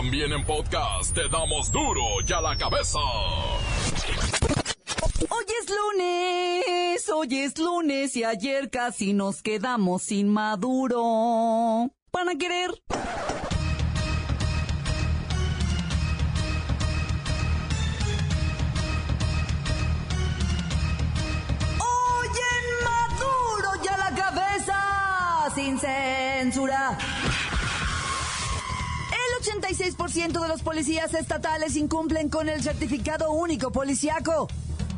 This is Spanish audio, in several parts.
También en podcast te damos duro y a la cabeza. Hoy es lunes, hoy es lunes y ayer casi nos quedamos sin maduro. ¿Para querer? 36% de los policías estatales incumplen con el certificado único policiaco.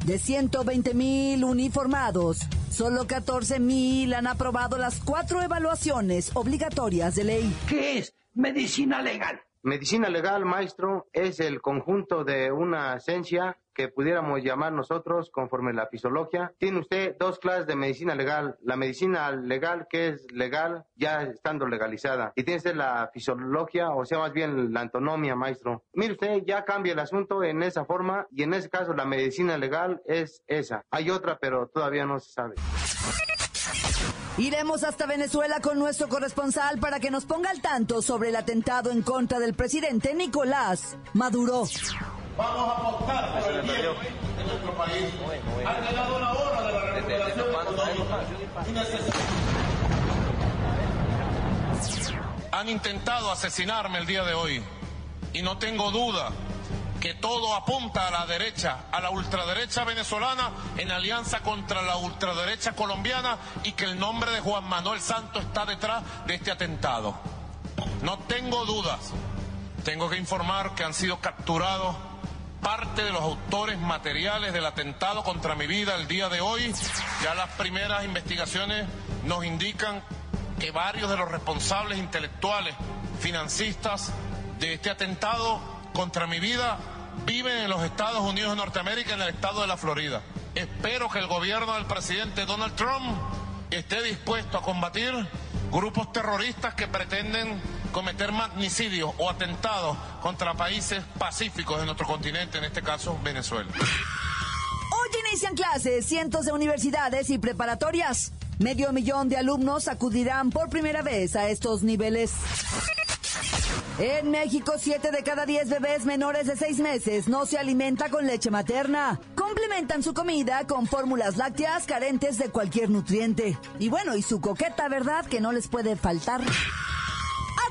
De 120 mil uniformados, solo 14 mil han aprobado las cuatro evaluaciones obligatorias de ley. ¿Qué es medicina legal? Medicina legal, maestro, es el conjunto de una ciencia que pudiéramos llamar nosotros conforme la fisiología. Tiene usted dos clases de medicina legal. La medicina legal, que es legal ya estando legalizada. Y tiene usted la fisiología, o sea, más bien la antonomía, maestro. Mire usted, ya cambia el asunto en esa forma y en ese caso la medicina legal es esa. Hay otra, pero todavía no se sabe. Iremos hasta Venezuela con nuestro corresponsal para que nos ponga al tanto sobre el atentado en contra del presidente Nicolás Maduro. Vamos a apostar por el bien de nuestro país. Ha llegado la hora de la recuperación económica Han intentado asesinarme el día de hoy y no tengo duda que todo apunta a la derecha, a la ultraderecha venezolana en alianza contra la ultraderecha colombiana y que el nombre de Juan Manuel Santos está detrás de este atentado. No tengo dudas. Tengo que informar que han sido capturados parte de los autores materiales del atentado contra mi vida el día de hoy. Ya las primeras investigaciones nos indican que varios de los responsables intelectuales, financistas de este atentado contra mi vida viven en los Estados Unidos de Norteamérica, en el estado de la Florida. Espero que el gobierno del presidente Donald Trump esté dispuesto a combatir grupos terroristas que pretenden cometer magnicidios o atentados contra países pacíficos de nuestro continente, en este caso Venezuela. Hoy inician clases cientos de universidades y preparatorias. Medio millón de alumnos acudirán por primera vez a estos niveles. En México, 7 de cada 10 bebés menores de 6 meses no se alimenta con leche materna. Complementan su comida con fórmulas lácteas carentes de cualquier nutriente. Y bueno, y su coqueta, ¿verdad? Que no les puede faltar.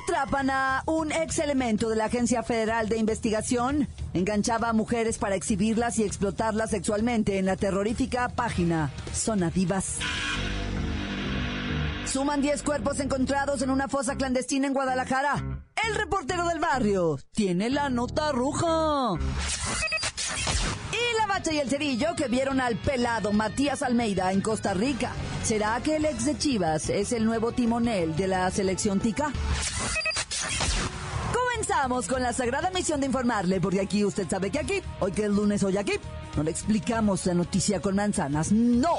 Atrapan a un ex elemento de la Agencia Federal de Investigación. Enganchaba a mujeres para exhibirlas y explotarlas sexualmente en la terrorífica página Zona Divas. Suman 10 cuerpos encontrados en una fosa clandestina en Guadalajara. El reportero del barrio tiene la nota roja. Y la bacha y el cerillo que vieron al pelado Matías Almeida en Costa Rica. ¿Será que el ex de Chivas es el nuevo timonel de la selección tica? Comenzamos con la sagrada misión de informarle, porque aquí usted sabe que aquí, hoy que es lunes, hoy aquí, no le explicamos la noticia con manzanas, no.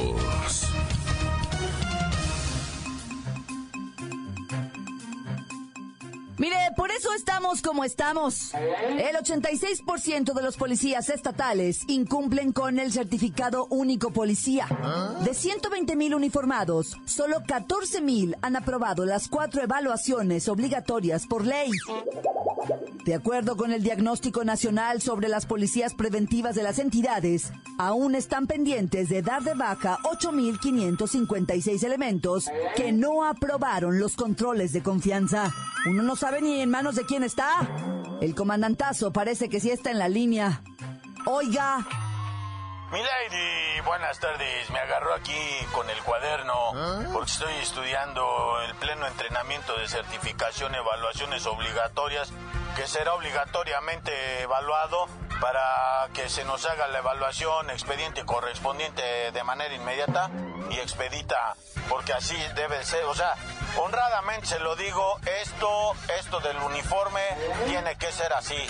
Mire, por eso estamos como estamos. El 86% de los policías estatales incumplen con el certificado único policía. De 120 mil uniformados, solo 14 mil han aprobado las cuatro evaluaciones obligatorias por ley. De acuerdo con el diagnóstico nacional sobre las policías preventivas de las entidades, aún están pendientes de dar de baja 8.556 elementos que no aprobaron los controles de confianza. Uno no sabe ni en manos de quién está. El comandantazo parece que sí está en la línea. Oiga, Milady, buenas tardes. Me agarro aquí con el cuaderno porque estoy estudiando el pleno entrenamiento de certificación, evaluaciones obligatorias, que será obligatoriamente evaluado para que se nos haga la evaluación expediente correspondiente de manera inmediata y expedita, porque así debe ser. O sea, honradamente se lo digo, esto, esto del uniforme tiene que ser así.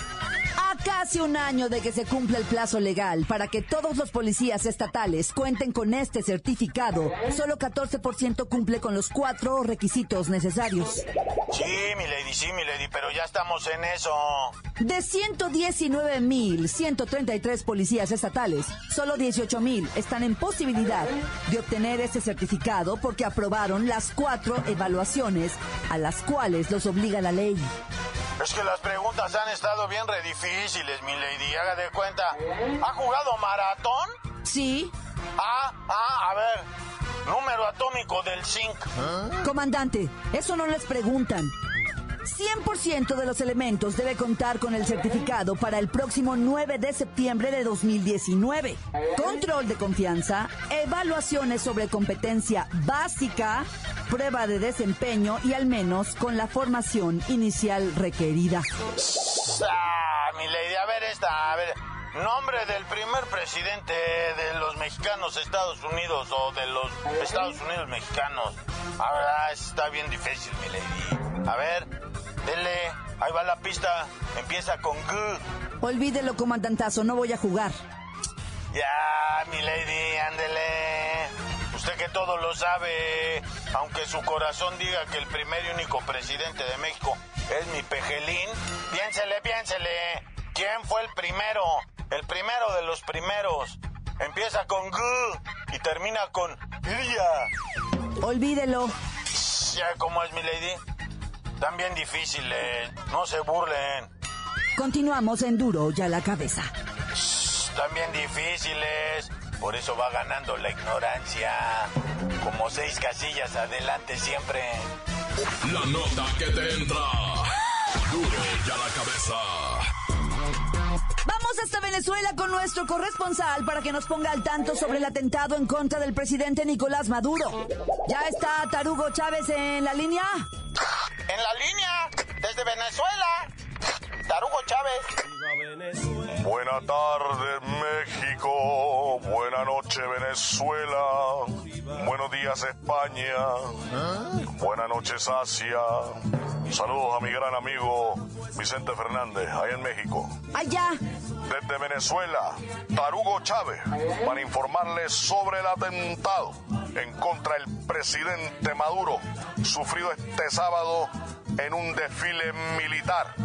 Casi un año de que se cumpla el plazo legal para que todos los policías estatales cuenten con este certificado, solo 14% cumple con los cuatro requisitos necesarios. Sí, mi lady, sí, mi lady, pero ya estamos en eso. De 119.133 policías estatales, solo 18.000 están en posibilidad de obtener este certificado porque aprobaron las cuatro evaluaciones a las cuales los obliga la ley. Es que las preguntas han estado bien re difíciles, mi lady. Haga de cuenta. ¿Ha jugado maratón? Sí. Ah, ah, a ver. Número atómico del zinc. Comandante, eso no les preguntan. 100% de los elementos debe contar con el certificado para el próximo 9 de septiembre de 2019. Control de confianza, evaluaciones sobre competencia básica, prueba de desempeño y al menos con la formación inicial requerida. Ah, mi lady, a ver esta, a ver. Nombre del primer presidente de los mexicanos Estados Unidos o de los Estados Unidos mexicanos. A ver, ah, está bien difícil, mi lady. A ver, dele, ahí va la pista. Empieza con G. Olvídelo, comandantazo, no voy a jugar. Ya, mi lady, ándele. Usted que todo lo sabe, aunque su corazón diga que el primer y único presidente de México es mi pejelín, piénsele, piénsele. ¿Quién fue el primero? El primero de los primeros. Empieza con G y termina con Lia. Olvídelo. Ya, ¿cómo es mi lady? También difíciles, no se burlen. Continuamos en duro ya la cabeza. También difíciles. Por eso va ganando la ignorancia. Como seis casillas adelante siempre. La nota que te entra. Duro ya la cabeza. Vamos hasta Venezuela con nuestro corresponsal para que nos ponga al tanto sobre el atentado en contra del presidente Nicolás Maduro. ¿Ya está Tarugo Chávez en la línea? En la línea, desde Venezuela. Tarugo Chávez. Buena tarde México, buena noche Venezuela, buenos días España, buenas noches Asia. Saludos a mi gran amigo Vicente Fernández, allá en México. Allá. Desde Venezuela, Tarugo Chávez, para informarles sobre el atentado en contra del presidente Maduro, sufrido este sábado en un desfile militar.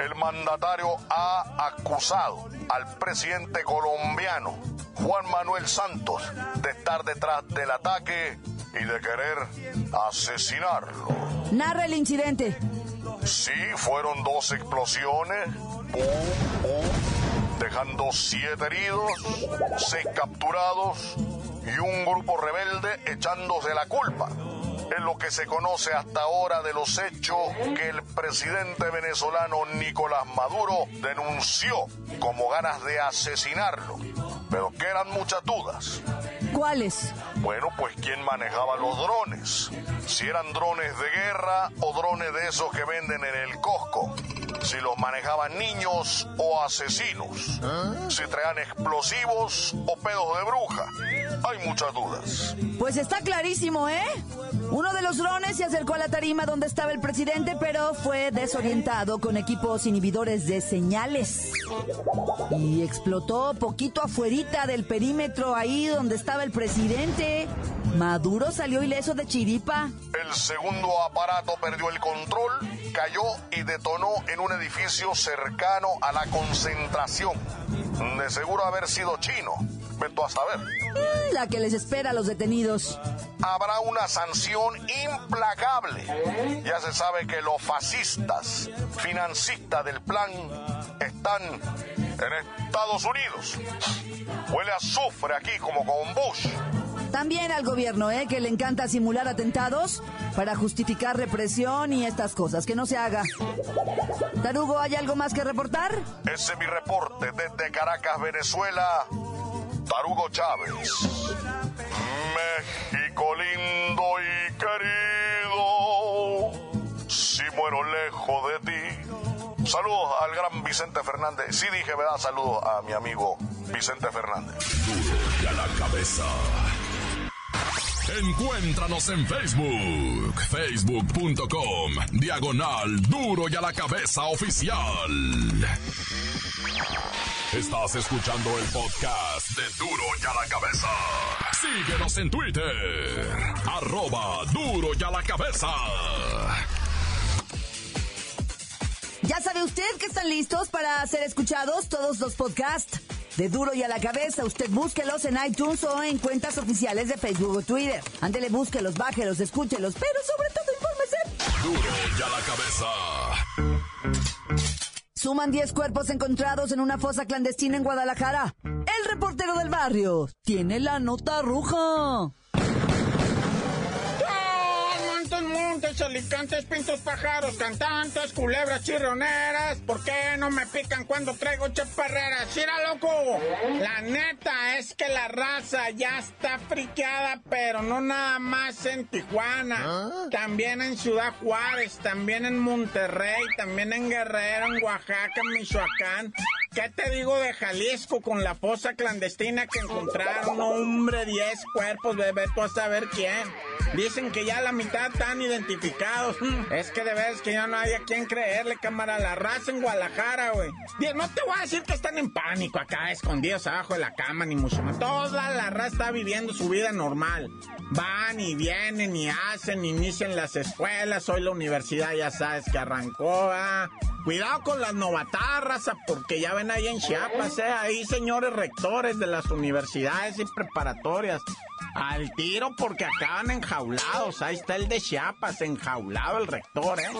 El mandatario ha acusado al presidente colombiano, Juan Manuel Santos, de estar detrás del ataque y de querer asesinarlo. Narra el incidente. Sí, fueron dos explosiones, dejando siete heridos, seis capturados y un grupo rebelde echándose la culpa. Es lo que se conoce hasta ahora de los hechos que el presidente venezolano Nicolás Maduro denunció como ganas de asesinarlo. Pero quedan muchas dudas. ¿Cuáles? Bueno, pues quién manejaba los drones. Si eran drones de guerra o drones de esos que venden en el Costco. Si los manejaban niños o asesinos. Si traían explosivos o pedos de bruja. Hay muchas dudas. Pues está clarísimo, ¿eh? Uno de los drones se acercó a la tarima donde estaba el presidente, pero fue desorientado con equipos inhibidores de señales. Y explotó poquito del perímetro ahí donde estaba el presidente. Maduro salió ileso de chiripa. El segundo aparato perdió el control, cayó y detonó en un edificio cercano a la concentración. De seguro haber sido chino. Veto a saber. Mm, La que les espera a los detenidos. Habrá una sanción implacable. Ya se sabe que los fascistas, financistas del plan, están en Estados Unidos. Huele a azufre aquí como con Bush. También al gobierno, ¿eh? Que le encanta simular atentados para justificar represión y estas cosas. Que no se haga. Tarugo, ¿hay algo más que reportar? Ese es mi reporte desde Caracas, Venezuela. Tarugo Chávez. México lindo y querido. Si muero lejos de. Saludos al gran Vicente Fernández. Sí dije, ¿verdad? Saludos a mi amigo Vicente Fernández. Duro ya la cabeza. Encuéntranos en Facebook, facebook.com, diagonal duro y a la cabeza oficial. Estás escuchando el podcast de duro y a la cabeza. Síguenos en Twitter, arroba duro y a la cabeza. ¿Ya sabe usted que están listos para ser escuchados todos los podcasts? De Duro y a la Cabeza, usted búsquelos en iTunes o en cuentas oficiales de Facebook o Twitter. Ándele, búsquelos, bájelos, escúchelos, pero sobre todo infórmese. Duro y a la cabeza. Suman 10 cuerpos encontrados en una fosa clandestina en Guadalajara. El reportero del barrio tiene la nota roja. Montes, alicantes, pintos, pájaros, cantantes, culebras, chirroneras. ¿Por qué no me pican cuando traigo chaparreras? ¡Mira, loco! La neta es que la raza ya está friqueada, pero no nada más en Tijuana. También en Ciudad Juárez, también en Monterrey, también en Guerrero, en Oaxaca, en Michoacán. ¿Qué te digo de Jalisco con la fosa clandestina que encontraron? Hombre, 10 cuerpos, bebé, tú a saber quién. Dicen que ya la mitad están identificados. Es que de veras que ya no hay a quien creerle, cámara. La raza en Guadalajara, güey. No te voy a decir que están en pánico acá, escondidos abajo de la cama, ni mucho más. Toda la raza está viviendo su vida normal. Van y vienen y hacen, inician las escuelas. Hoy la universidad ya sabes que arrancó, ¿ah? Cuidado con las novatarras, ah, porque ya ven ahí en Chiapas, ¿eh? Ahí señores rectores de las universidades y preparatorias. Al tiro porque acaban enjaulados. Ahí está el de Chiapas, enjaulado el rector, ¿eh?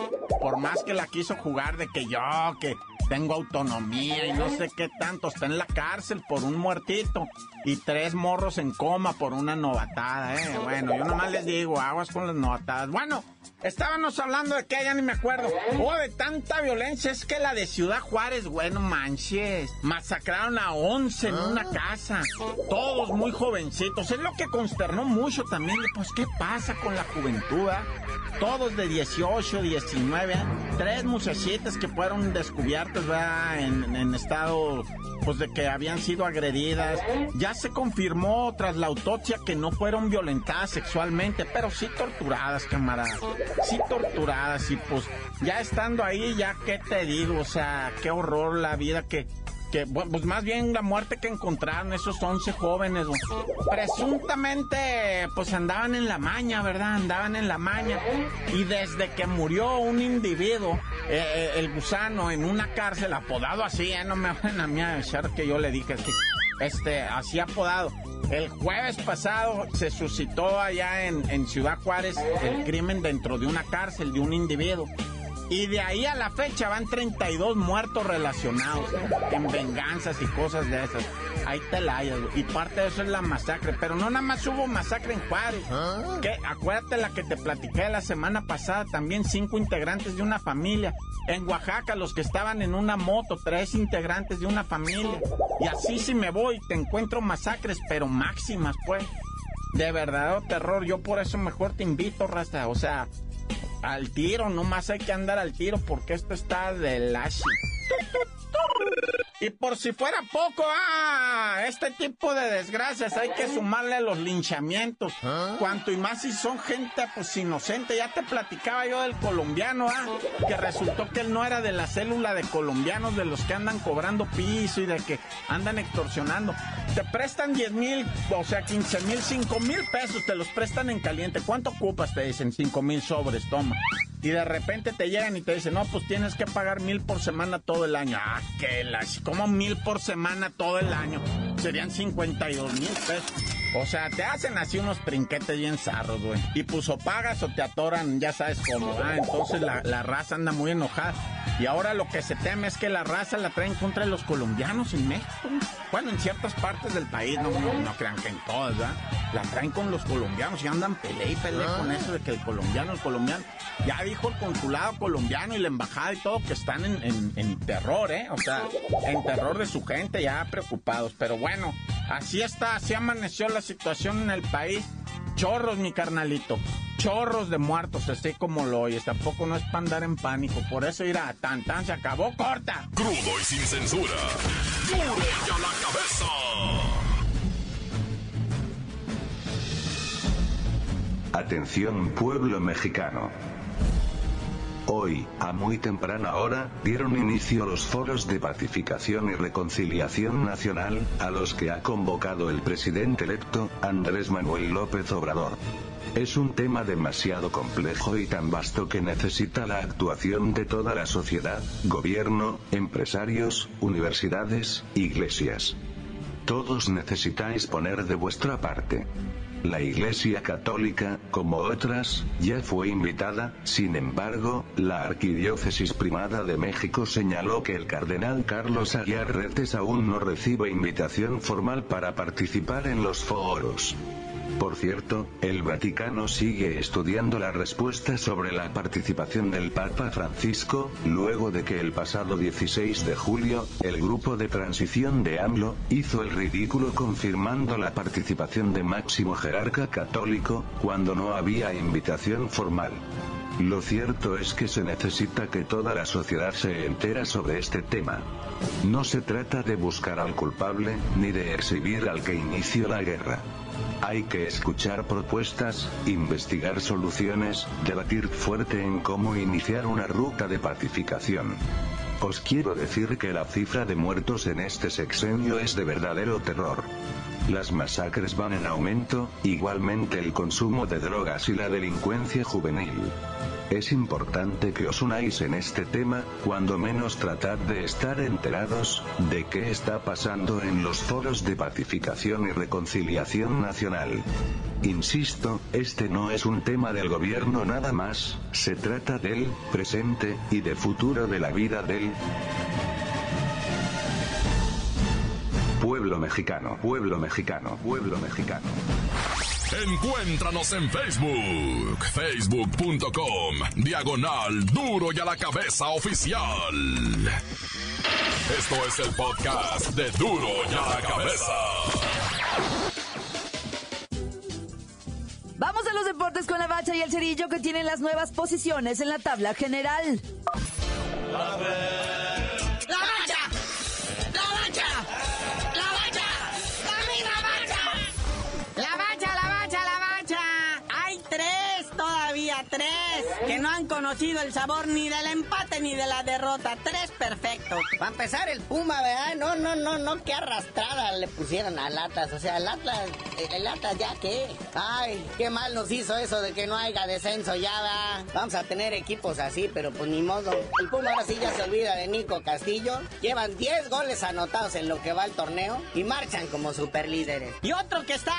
Por más que la quiso jugar de que yo, que tengo autonomía y no sé qué tanto, está en la cárcel por un muertito y tres morros en coma por una novatada, ¿eh? Bueno, yo nomás les digo, aguas con las novatadas. Bueno, estábamos hablando de que ya ni me acuerdo. Oh, de tanta violencia, es que la de Ciudad Juárez, bueno, manches. Masacraron a 11 en una casa. Todos muy jovencitos. Es lo que consternó mucho también. Pues, ¿qué pasa con la juventud? ah? Todos de 18, 19. ah? Tres muchachitas que fueron descubiertas, ¿verdad? En, en estado, pues, de que habían sido agredidas. Ya se confirmó tras la autopsia que no fueron violentadas sexualmente, pero sí torturadas, camarada. Sí torturadas y pues ya estando ahí, ya qué te digo, o sea, qué horror la vida que que pues más bien la muerte que encontraron esos 11 jóvenes, presuntamente pues andaban en la maña, ¿verdad? Andaban en la maña y desde que murió un individuo, eh, eh, el gusano en una cárcel apodado así, ¿eh? no me van a mí que yo le dije que este así apodado. El jueves pasado se suscitó allá en, en Ciudad Juárez el crimen dentro de una cárcel de un individuo. Y de ahí a la fecha van 32 muertos relacionados en venganzas y cosas de esas. Ahí te la hayas, güey. Y parte de eso es la masacre. Pero no nada más hubo masacre en Juárez. Que, acuérdate la que te platiqué la semana pasada. También cinco integrantes de una familia. En Oaxaca, los que estaban en una moto, tres integrantes de una familia. Y así si me voy, te encuentro masacres, pero máximas, pues. De verdadero terror. Yo por eso mejor te invito, Rasta. O sea, al tiro, nomás hay que andar al tiro porque esto está de lashi. Y por si fuera poco, ah, este tipo de desgracias hay que sumarle a los linchamientos. Cuanto y más si son gente pues inocente. Ya te platicaba yo del colombiano, ah, que resultó que él no era de la célula de colombianos de los que andan cobrando piso y de que andan extorsionando. Te prestan 10 mil, o sea, 15 mil, 5 mil pesos, te los prestan en caliente. ¿Cuánto ocupas? Te dicen 5 mil sobres, toma. Y de repente te llegan y te dicen, no, pues tienes que pagar mil por semana todo el año. Ah, que las, como mil por semana todo el año. Serían 52 mil pesos. O sea, te hacen así unos trinquetes bien zarros, güey. Y pues o pagas o te atoran, ya sabes cómo, ah, Entonces la, la raza anda muy enojada. Y ahora lo que se teme es que la raza la traen contra los colombianos en México. Bueno, en ciertas partes del país, no, no, no crean que en todas, ¿verdad? La traen con los colombianos y andan pelea y pelea con eso de que el colombiano, el colombiano. Ya dijo el consulado colombiano y la embajada y todo que están en, en- en terror, ¿eh? O sea, en terror de su gente, ya preocupados. Pero bueno, así está, así amaneció la situación en el país. Chorros, mi carnalito. Chorros de muertos, así como lo oyes. Tampoco no es para andar en pánico. Por eso irá tan tan se acabó corta. Crudo y sin censura. Duro y a la cabeza. Atención pueblo mexicano. Hoy, a muy temprana hora, dieron inicio los foros de pacificación y reconciliación nacional, a los que ha convocado el presidente electo, Andrés Manuel López Obrador. Es un tema demasiado complejo y tan vasto que necesita la actuación de toda la sociedad, gobierno, empresarios, universidades, iglesias. Todos necesitáis poner de vuestra parte. La Iglesia Católica, como otras, ya fue invitada, sin embargo, la Arquidiócesis Primada de México señaló que el cardenal Carlos Aguiar Retes aún no recibe invitación formal para participar en los foros. Por cierto, el Vaticano sigue estudiando la respuesta sobre la participación del Papa Francisco, luego de que el pasado 16 de julio, el grupo de transición de AMLO, hizo el ridículo confirmando la participación de máximo jerarca católico, cuando no había invitación formal. Lo cierto es que se necesita que toda la sociedad se entera sobre este tema. No se trata de buscar al culpable, ni de exhibir al que inició la guerra. Hay que escuchar propuestas, investigar soluciones, debatir fuerte en cómo iniciar una ruta de pacificación. Os quiero decir que la cifra de muertos en este sexenio es de verdadero terror. Las masacres van en aumento, igualmente el consumo de drogas y la delincuencia juvenil. Es importante que os unáis en este tema, cuando menos tratad de estar enterados, de qué está pasando en los foros de pacificación y reconciliación nacional. Insisto, este no es un tema del gobierno nada más, se trata del presente y de futuro de la vida del pueblo mexicano, pueblo mexicano, pueblo mexicano. Encuéntranos en Facebook, facebook.com, diagonal duro y a la cabeza oficial. Esto es el podcast de duro y a la cabeza. Vamos a los deportes con la bacha y el cerillo que tienen las nuevas posiciones en la tabla general. Que no han conocido el sabor ni del empate ni de la derrota. Tres perfectos. Va a empezar el Puma, ¿verdad? No, no, no, no, qué arrastrada le pusieron a Latas. O sea, el Atlas, el Atlas ya qué. Ay, qué mal nos hizo eso de que no haya descenso ya, va. Vamos a tener equipos así, pero pues ni modo. El Puma ahora sí ya se olvida de Nico Castillo. Llevan 10 goles anotados en lo que va el torneo y marchan como superlíderes. Y otro que está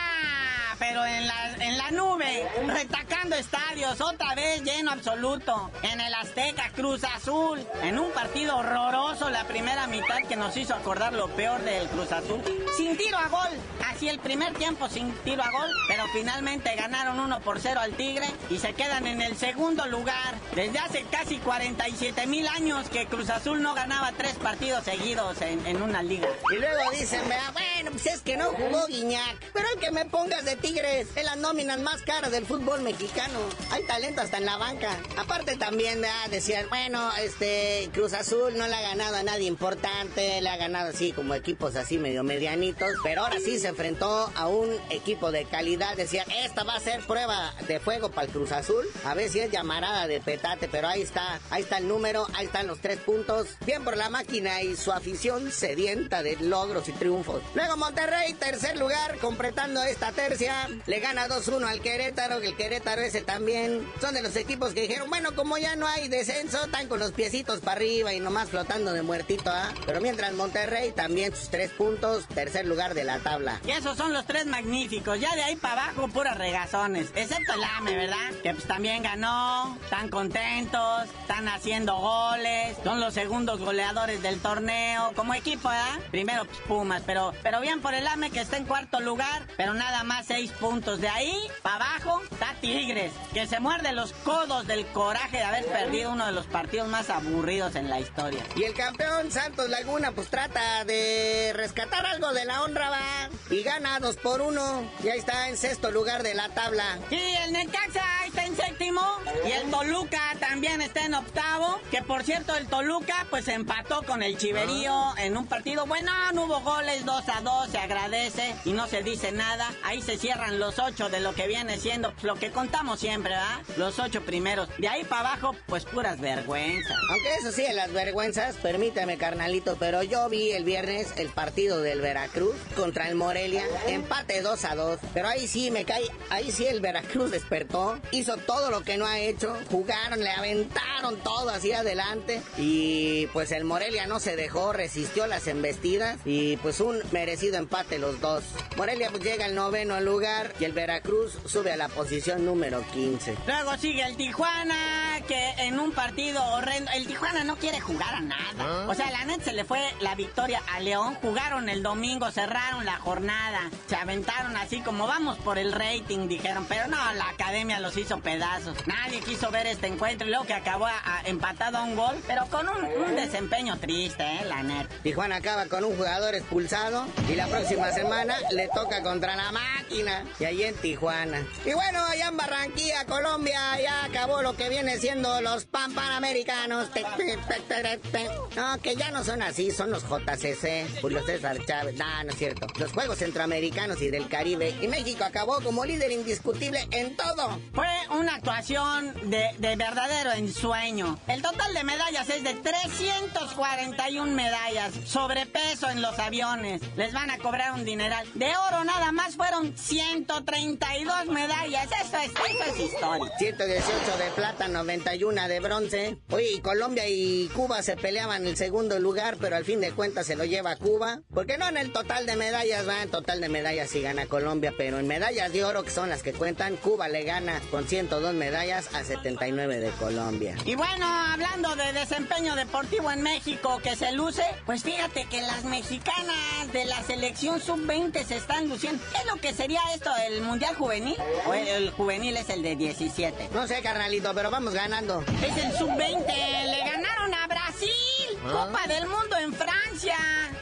pero en la, en la nube, retacando estadios, otra vez lleno absoluto. En el Azteca, Cruz Azul, en un partido horroroso, la primera mitad que nos hizo acordar lo peor del Cruz Azul. Sin tiro a gol, así el primer tiempo sin tiro a gol, pero finalmente ganaron 1 por 0 al Tigre y se quedan en el segundo lugar. Desde hace casi 47 mil años que Cruz Azul no ganaba tres partidos seguidos en, en una liga. Y luego dicen, bueno, pues es que no jugó Guiñac, pero el que me pongas de Tigre Tigres es la nómina más cara del fútbol mexicano. Hay talento hasta en la banca. Aparte también decían, bueno, este Cruz Azul no le ha ganado a nadie importante, le ha ganado así como equipos así medio medianitos, pero ahora sí se enfrentó a un equipo de calidad. Decían, esta va a ser prueba de fuego para el Cruz Azul. A ver si es llamarada de petate, pero ahí está, ahí está el número, ahí están los tres puntos. Bien por la máquina y su afición sedienta de logros y triunfos. Luego Monterrey, tercer lugar, completando esta tercia le gana 2-1 al Querétaro, que el Querétaro ese también. Son de los equipos que dijeron, bueno, como ya no hay descenso, están con los piecitos para arriba y nomás flotando de muertito, ¿ah? Pero mientras Monterrey también sus tres puntos, tercer lugar de la tabla. Y esos son los tres magníficos, ya de ahí para abajo puras regazones, excepto el AME, ¿verdad? Que pues también ganó, están contentos, están haciendo goles, son los segundos goleadores del torneo, como equipo, ¿verdad? Primero pues, Pumas, pero, pero bien por el AME que está en cuarto lugar, pero nada más seis puntos. De ahí para abajo está Tigres, que se muerde los codos del coraje de haber perdido uno de los partidos más aburridos en la historia. Y el campeón Santos Laguna pues trata de rescatar algo de la honra, va, y gana dos por uno. Y ahí está en sexto lugar de la tabla. Sí, el Necaxa está en séptimo y el Toluca también está en octavo, que por cierto el Toluca pues empató con el Chiverío ah. en un partido, bueno, no hubo goles 2 a 2, se agradece y no se dice nada. Ahí se cierra cierran los ocho de lo que viene siendo lo que contamos siempre, ¿verdad? Los ocho primeros. De ahí para abajo, pues puras vergüenzas. Aunque eso sí, las vergüenzas, permítame, carnalito, pero yo vi el viernes el partido del Veracruz contra el Morelia, empate 2 a 2. Pero ahí sí me cae, ahí sí el Veracruz despertó, hizo todo lo que no ha hecho, jugaron, le aventaron todo hacia adelante y pues el Morelia no se dejó, resistió las embestidas y pues un merecido empate los dos. Morelia pues llega al noveno lugar y el Veracruz sube a la posición número 15. Luego sigue el Tijuana, que en un partido horrendo, el Tijuana no quiere jugar a nada. O sea, la net se le fue la victoria a León, jugaron el domingo, cerraron la jornada, se aventaron así como vamos por el rating, dijeron, pero no, la academia los hizo pedazos. Nadie quiso ver este encuentro y luego que acabó a- empatado a un gol, pero con un, un desempeño triste, eh, la net. Tijuana acaba con un jugador expulsado y la próxima semana le toca contra la máquina y ahí en Tijuana. Y bueno, allá en Barranquilla, Colombia, ya acabó lo que viene siendo los pan panamericanos. No, que ya no son así, son los JCC, Julio César Chávez. No, no es cierto. Los Juegos Centroamericanos y del Caribe. Y México acabó como líder indiscutible en todo. Fue una actuación de, de verdadero ensueño. El total de medallas es de 341 medallas. Sobrepeso en los aviones. Les van a cobrar un dineral. De oro nada más fueron 132 medallas. Eso es, eso es historia. 118 de plata, 91 de bronce. Oye, y Colombia y Cuba se peleaban el segundo lugar, pero al fin de cuentas se lo lleva Cuba. Porque no en el total de medallas, va, en total de medallas sí gana Colombia, pero en medallas de oro, que son las que cuentan, Cuba le gana con 102 medallas a 79 de Colombia. Y bueno, hablando de desempeño deportivo en México que se luce, pues fíjate que las mexicanas de la selección sub-20 se están luciendo. ¿Qué es lo que sería esto, el Mundial Juvenil? ¿O el, el juvenil es el de 17? No sé, carnalito, pero vamos ganando. Es el sub-20, le ganaron a Brasil. Copa del Mundo en Francia.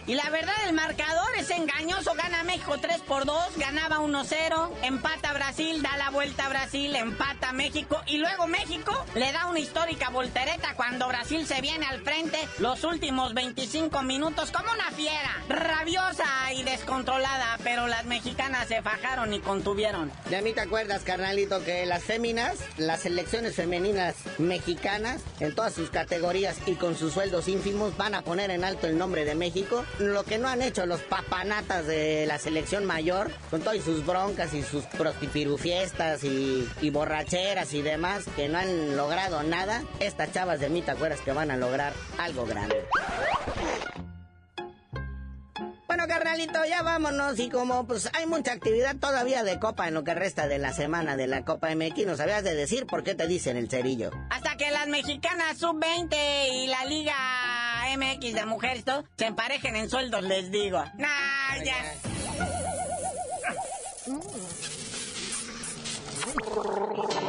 Y la verdad, el marcador es engañoso. Gana México 3 por 2, ganaba 1-0. Empata Brasil, da la vuelta a Brasil, empata México. Y luego México le da una histórica voltereta cuando Brasil se viene al frente los últimos 25 minutos como una fiera. Rabiosa y descontrolada, pero las mexicanas se fajaron y contuvieron. De a mí te acuerdas, carnalito, que las féminas, las selecciones femeninas mexicanas, en todas sus categorías y con sus sueldos ínfimos, van a poner en alto el nombre de México. Lo que no han hecho los papanatas de la selección mayor, con todas sus broncas y sus prostifirufiestas y, y borracheras y demás, que no han logrado nada, estas chavas de mí te acuerdas que van a lograr algo grande. Bueno, carnalito, ya vámonos. Y como pues hay mucha actividad todavía de Copa en lo que resta de la semana de la Copa MX, nos habías de decir por qué te dicen el cerillo. Hasta que las mexicanas sub-20 y la Liga MX de mujeres todo, se emparejen en sueldos, les digo. Nah, ya. ¡La